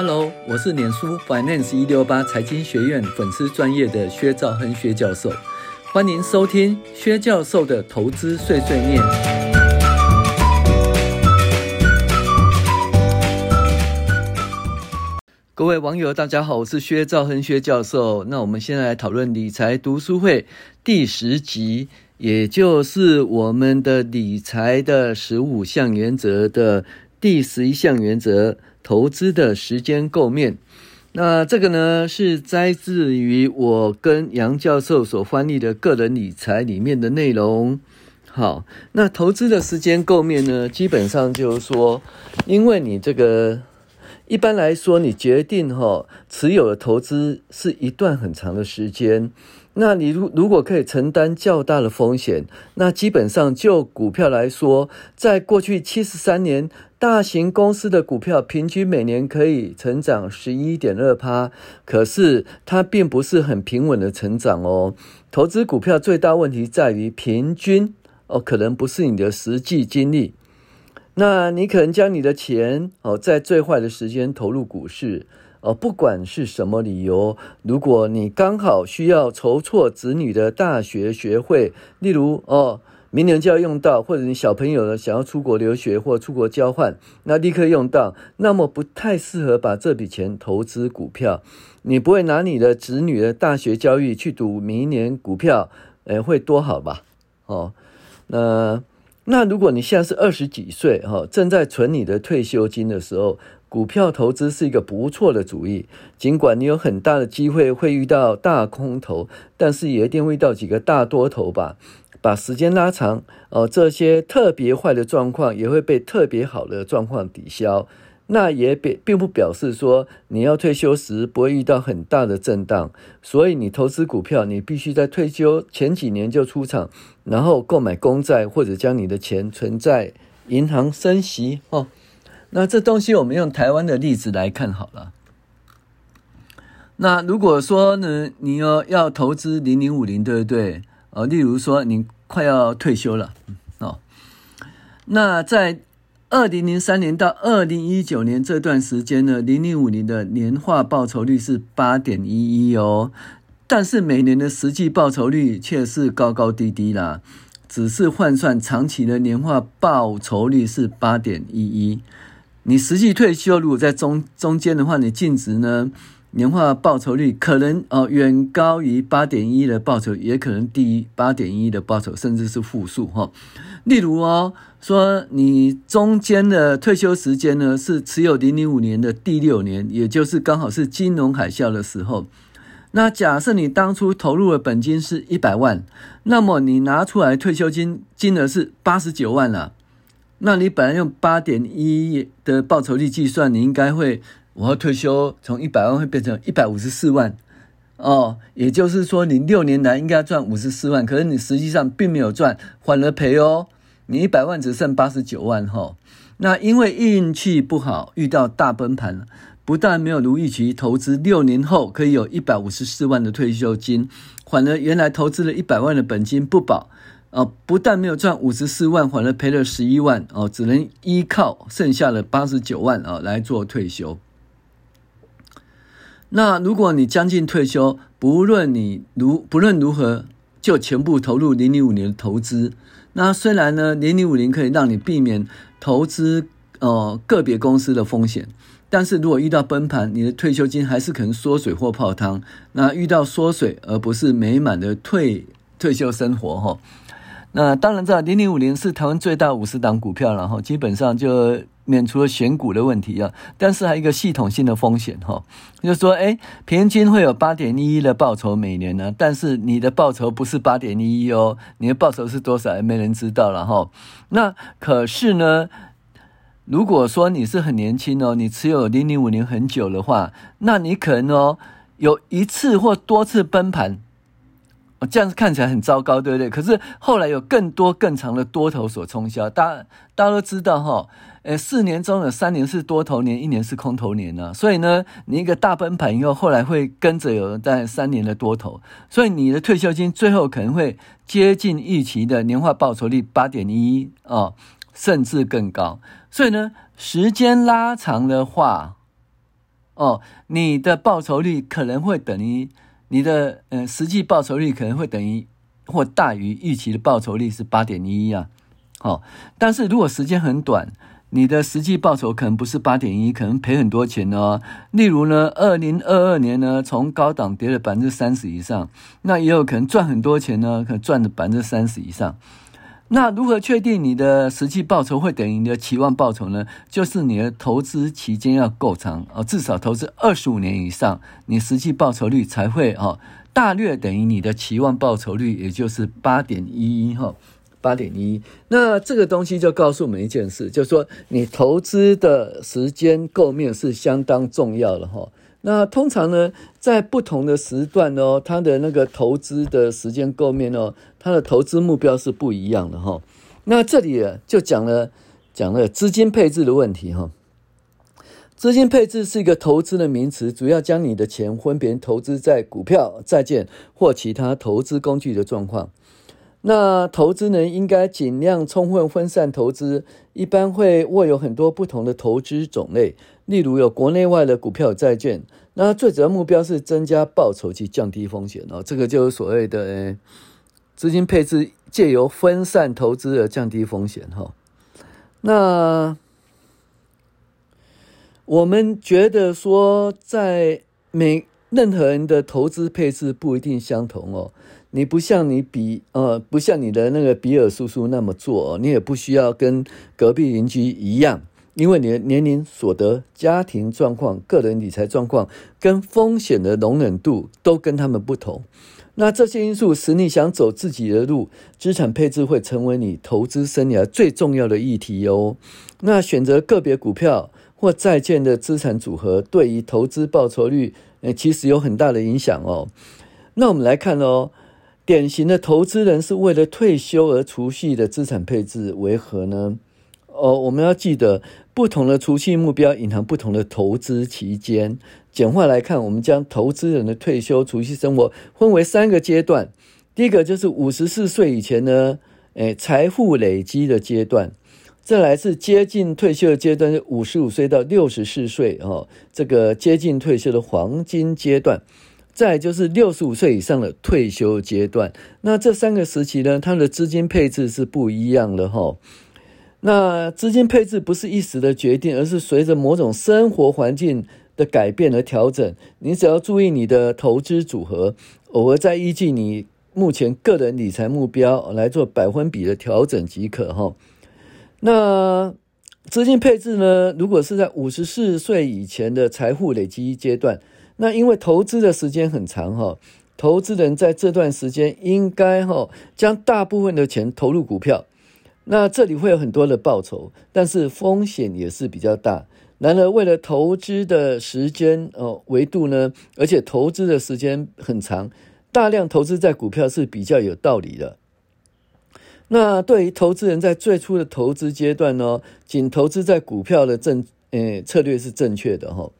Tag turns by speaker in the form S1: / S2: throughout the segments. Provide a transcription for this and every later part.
S1: Hello，我是脸书 Finance 一六八财经学院粉丝专业的薛兆亨薛教授，欢迎收听薛教授的投资碎碎念。各位网友，大家好，我是薛兆亨薛教授。那我们现在来讨论理财读书会第十集，也就是我们的理财的十五项原则的第十一项原则。投资的时间构面，那这个呢是摘自于我跟杨教授所翻译的个人理财里面的内容。好，那投资的时间构面呢，基本上就是说，因为你这个一般来说，你决定哈持有的投资是一段很长的时间。那你如如果可以承担较大的风险，那基本上就股票来说，在过去七十三年，大型公司的股票平均每年可以成长十一点二趴，可是它并不是很平稳的成长哦。投资股票最大问题在于平均哦，可能不是你的实际经历。那你可能将你的钱哦，在最坏的时间投入股市。哦，不管是什么理由，如果你刚好需要筹措子女的大学学费，例如哦，明年就要用到，或者你小朋友呢想要出国留学或出国交换，那立刻用到，那么不太适合把这笔钱投资股票。你不会拿你的子女的大学教育去赌明年股票，诶，会多好吧？哦，那那如果你现在是二十几岁，哈，正在存你的退休金的时候。股票投资是一个不错的主意，尽管你有很大的机会会遇到大空头，但是也一定会遇到几个大多头吧。把时间拉长，哦，这些特别坏的状况也会被特别好的状况抵消。那也并并不表示说你要退休时不会遇到很大的震荡。所以你投资股票，你必须在退休前几年就出场，然后购买公债或者将你的钱存在银行生息哦。那这东西我们用台湾的例子来看好了。那如果说呢，你要要投资零零五零，对不对？哦，例如说你快要退休了，哦，那在二零零三年到二零一九年这段时间呢，零零五零的年化报酬率是八点一一哦，但是每年的实际报酬率却是高高低低啦，只是换算长期的年化报酬率是八点一一。你实际退休如果在中中间的话，你净值呢，年化报酬率可能哦远高于八点一的报酬，也可能低于八点一的报酬，甚至是负数哈。例如哦，说你中间的退休时间呢是持有零零五年的第六年，也就是刚好是金融海啸的时候。那假设你当初投入的本金是一百万，那么你拿出来退休金金额是八十九万了。那你本来用八点一的报酬率计算，你应该会，我要退休从一百万会变成一百五十四万，哦，也就是说你六年来应该赚五十四万，可是你实际上并没有赚，反而赔哦，你一百万只剩八十九万哈、哦。那因为运气不好，遇到大崩盘，不但没有如预期投资六年后可以有一百五十四万的退休金，反而原来投资了一百万的本金不保。哦，不但没有赚五十四万，反而赔了十一万哦，只能依靠剩下的八十九万啊来做退休。那如果你将近退休，不论你如不论如何，就全部投入零零五零的投资。那虽然呢，零零五零可以让你避免投资哦个别公司的风险，但是如果遇到崩盘，你的退休金还是可能缩水或泡汤。那遇到缩水，而不是美满的退退休生活哈。那当然，知道零零五零是台湾最大五十档股票，然后基本上就免除了选股的问题啊。但是还有一个系统性的风险哈，就是说，哎，平均会有八点一一的报酬每年呢，但是你的报酬不是八点一一哦，你的报酬是多少，也没人知道了哈。那可是呢，如果说你是很年轻哦，你持有零零五零很久的话，那你可能哦有一次或多次崩盘。这样子看起来很糟糕，对不对？可是后来有更多更长的多头所冲销，大家大家都知道哈，呃，四年中有三年是多头年，一年是空头年呢。所以呢，你一个大崩盘以后，后来会跟着有大概三年的多头，所以你的退休金最后可能会接近预期的年化报酬率八点一哦，甚至更高。所以呢，时间拉长的话。哦，你的报酬率可能会等于你的呃实际报酬率可能会等于或大于预期的报酬率是八点一啊。好，但是如果时间很短，你的实际报酬可能不是八点一，可能赔很多钱哦。例如呢，二零二二年呢，从高档跌了百分之三十以上，那也有可能赚很多钱呢，可能赚了百分之三十以上。那如何确定你的实际报酬会等于你的期望报酬呢？就是你的投资期间要够长哦，至少投资二十五年以上，你实际报酬率才会哦，大略等于你的期望报酬率，也就是八点一一哈。八点一，那这个东西就告诉我们一件事，就是说你投资的时间构面是相当重要的哈。那通常呢，在不同的时段哦，它的那个投资的时间构面哦，它的投资目标是不一样的哈。那这里就讲了讲了资金配置的问题哈。资金配置是一个投资的名词，主要将你的钱分别投资在股票、债券或其他投资工具的状况。那投资人，应该尽量充分分散投资，一般会握有很多不同的投资种类，例如有国内外的股票、债券。那最主要目标是增加报酬及降低风险哦，这个就是所谓的资金配置，借由分散投资而降低风险哈。那我们觉得说，在每任何人的投资配置不一定相同哦。你不像你比呃，不像你的那个比尔叔叔那么做，你也不需要跟隔壁邻居一样，因为你的年龄、所得、家庭状况、个人理财状况跟风险的容忍度都跟他们不同。那这些因素使你想走自己的路，资产配置会成为你投资生涯最重要的议题哦。那选择个别股票或债券的资产组合，对于投资报酬率，呃，其实有很大的影响哦。那我们来看哦。典型的投资人是为了退休而储蓄的资产配置为何呢？哦，我们要记得，不同的储蓄目标隐含不同的投资期间。简化来看，我们将投资人的退休储蓄生活分为三个阶段。第一个就是五十四岁以前呢，诶，财富累积的阶段；再来是接近退休的阶段，五十五岁到六十四岁哦，这个接近退休的黄金阶段。再就是六十五岁以上的退休阶段，那这三个时期呢，它的资金配置是不一样的哈。那资金配置不是一时的决定，而是随着某种生活环境的改变而调整。你只要注意你的投资组合，偶尔再依据你目前个人理财目标来做百分比的调整即可哈。那资金配置呢，如果是在五十四岁以前的财富累积阶段。那因为投资的时间很长哈，投资人在这段时间应该哈将大部分的钱投入股票，那这里会有很多的报酬，但是风险也是比较大。然而，为了投资的时间哦维度呢，而且投资的时间很长，大量投资在股票是比较有道理的。那对于投资人在最初的投资阶段呢，仅投资在股票的正诶策略是正确的哈。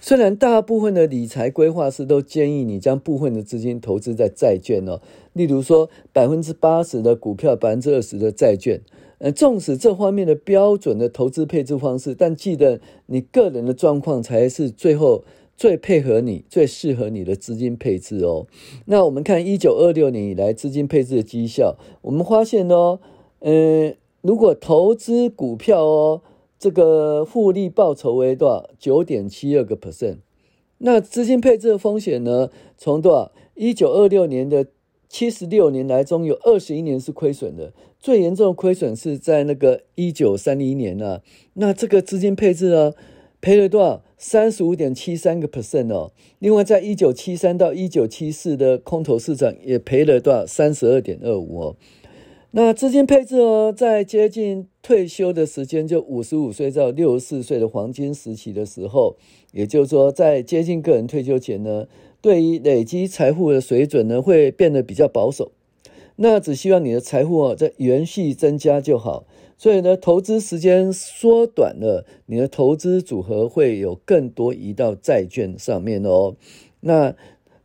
S1: 虽然大部分的理财规划师都建议你将部分的资金投资在债券哦，例如说百分之八十的股票，百分之二十的债券。呃，纵使这方面的标准的投资配置方式，但记得你个人的状况才是最后最配合你、最适合你的资金配置哦。那我们看一九二六年以来资金配置的绩效，我们发现哦，呃，如果投资股票哦。这个复利报酬为多少？九点七二个 percent。那资金配置的风险呢？从多少？一九二六年的七十六年来中有二十一年是亏损的，最严重的亏损是在那个一九三一年啊。那这个资金配置呢，赔了多少？三十五点七三个 percent 哦。另外，在一九七三到一九七四的空头市场也赔了多少？三十二点二五哦。那资金配置哦，在接近退休的时间，就五十五岁到六十四岁的黄金时期的时候，也就是说，在接近个人退休前呢，对于累积财富的水准呢，会变得比较保守。那只希望你的财富哦，在延续增加就好。所以呢，投资时间缩短了，你的投资组合会有更多移到债券上面哦。那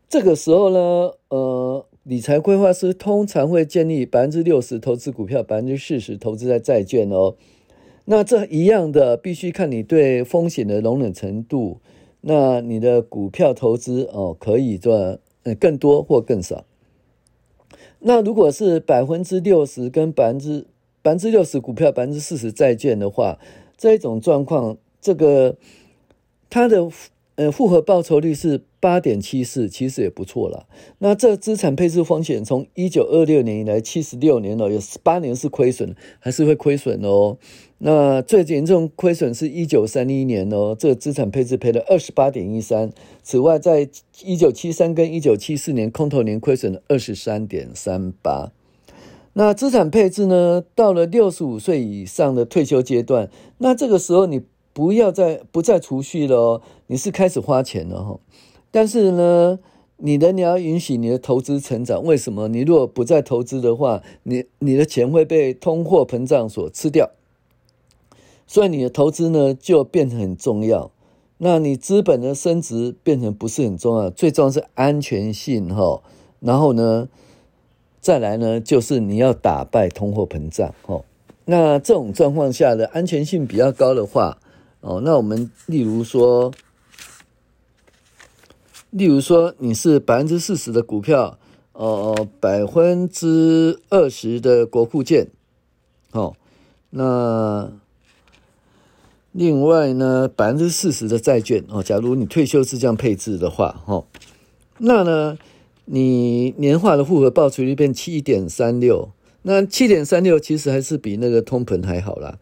S1: 这个时候呢，呃。理财规划师通常会建议百分之六十投资股票，百分之四十投资在债券哦。那这一样的，必须看你对风险的容忍程度。那你的股票投资哦，可以赚呃更多或更少。那如果是百分之六十跟百分之百分之六十股票，百分之四十债券的话，这一种状况，这个它的。呃，复合报酬率是八点七四，其实也不错了。那这资产配置风险从一九二六年以来七十六年了，有十八年是亏损，还是会亏损哦。那最严重亏损是一九三一年哦，这个资产配置赔了二十八点一三。此外，在一九七三跟一九七四年空头年亏损了二十三点三八。那资产配置呢，到了六十五岁以上的退休阶段，那这个时候你。不要再不再储蓄了哦，你是开始花钱了哈。但是呢，你的你要允许你的投资成长。为什么？你如果不再投资的话，你你的钱会被通货膨胀所吃掉。所以你的投资呢就变成很重要。那你资本的升值变成不是很重要，最重要是安全性哈。然后呢，再来呢就是你要打败通货膨胀哈。那这种状况下的安全性比较高的话。哦，那我们例如说，例如说你是百分之四十的股票，呃，百分之二十的国库券，哦，那另外呢，百分之四十的债券哦，假如你退休是这样配置的话，哦，那呢，你年化的复合报酬率变七点三六，那七点三六其实还是比那个通膨还好啦。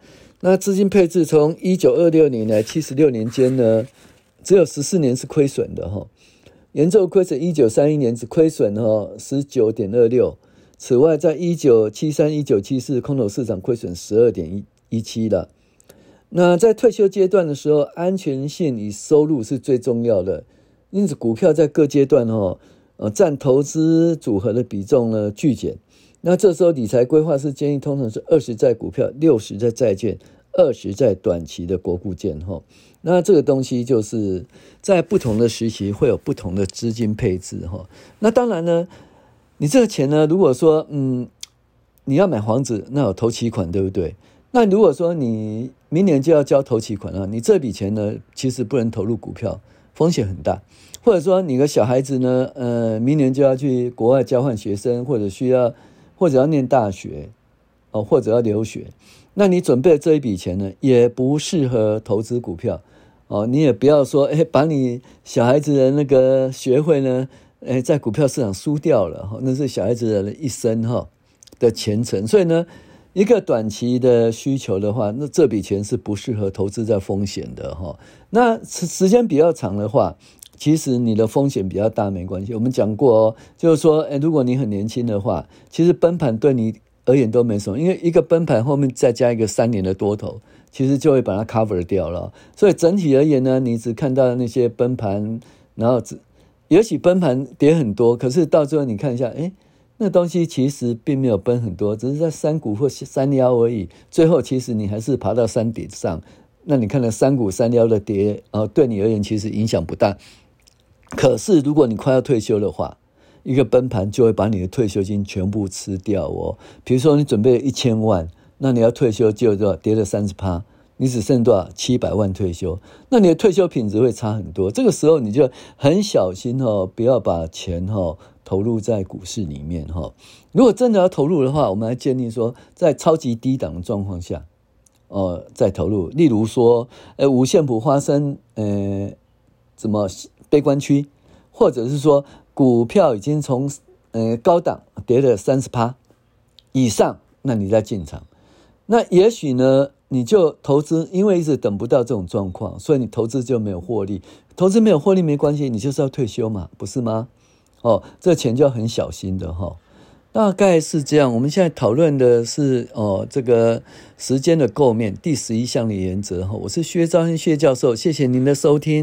S1: 那资金配置从一九二六年来七十六年间呢，只有十四年是亏损的哈，严重亏损一九三一年只亏损哈十九点二六，此外在一九七三一九七四空头市场亏损十二点一一七了。那在退休阶段的时候，安全性与收入是最重要的，因此股票在各阶段哈呃占投资组合的比重呢剧减。那这时候理财规划是建议，通常是二十在股票，六十在债券，二十在短期的国库券哈。那这个东西就是在不同的时期会有不同的资金配置哈。那当然呢，你这个钱呢，如果说嗯你要买房子，那有头期款对不对？那如果说你明年就要交头期款了，你这笔钱呢其实不能投入股票，风险很大。或者说你的小孩子呢，呃，明年就要去国外交换学生，或者需要。或者要念大学，哦，或者要留学，那你准备这一笔钱呢，也不适合投资股票，哦，你也不要说，哎，把你小孩子的那个学费呢，哎，在股票市场输掉了，哈，那是小孩子的一生哈的前程，所以呢，一个短期的需求的话，那这笔钱是不适合投资在风险的哈，那时间比较长的话。其实你的风险比较大，没关系。我们讲过哦，就是说，诶，如果你很年轻的话，其实崩盘对你而言都没什么，因为一个崩盘后面再加一个三年的多头，其实就会把它 cover 掉了。所以整体而言呢，你只看到那些崩盘，然后只也许崩盘跌很多，可是到最后你看一下，诶，那东西其实并没有崩很多，只是在山谷或山腰而已。最后其实你还是爬到山顶上，那你看了山谷山腰的跌，呃，对你而言其实影响不大。可是，如果你快要退休的话，一个崩盘就会把你的退休金全部吃掉哦。比如说，你准备一千万，那你要退休就多少？跌了三十趴，你只剩多少？七百万退休，那你的退休品质会差很多。这个时候你就很小心哦，不要把钱哈投入在股市里面哈。如果真的要投入的话，我们还建议说，在超级低档的状况下，哦，再投入。例如说，呃，五线谱发生呃，怎么？悲观区，或者是说股票已经从呃高档跌了三十趴以上，那你再进场，那也许呢你就投资，因为一直等不到这种状况，所以你投资就没有获利。投资没有获利没关系，你就是要退休嘛，不是吗？哦，这钱就要很小心的哈、哦。大概是这样。我们现在讨论的是哦这个时间的构面第十一项的原则哈。我是薛兆亨薛教授，谢谢您的收听。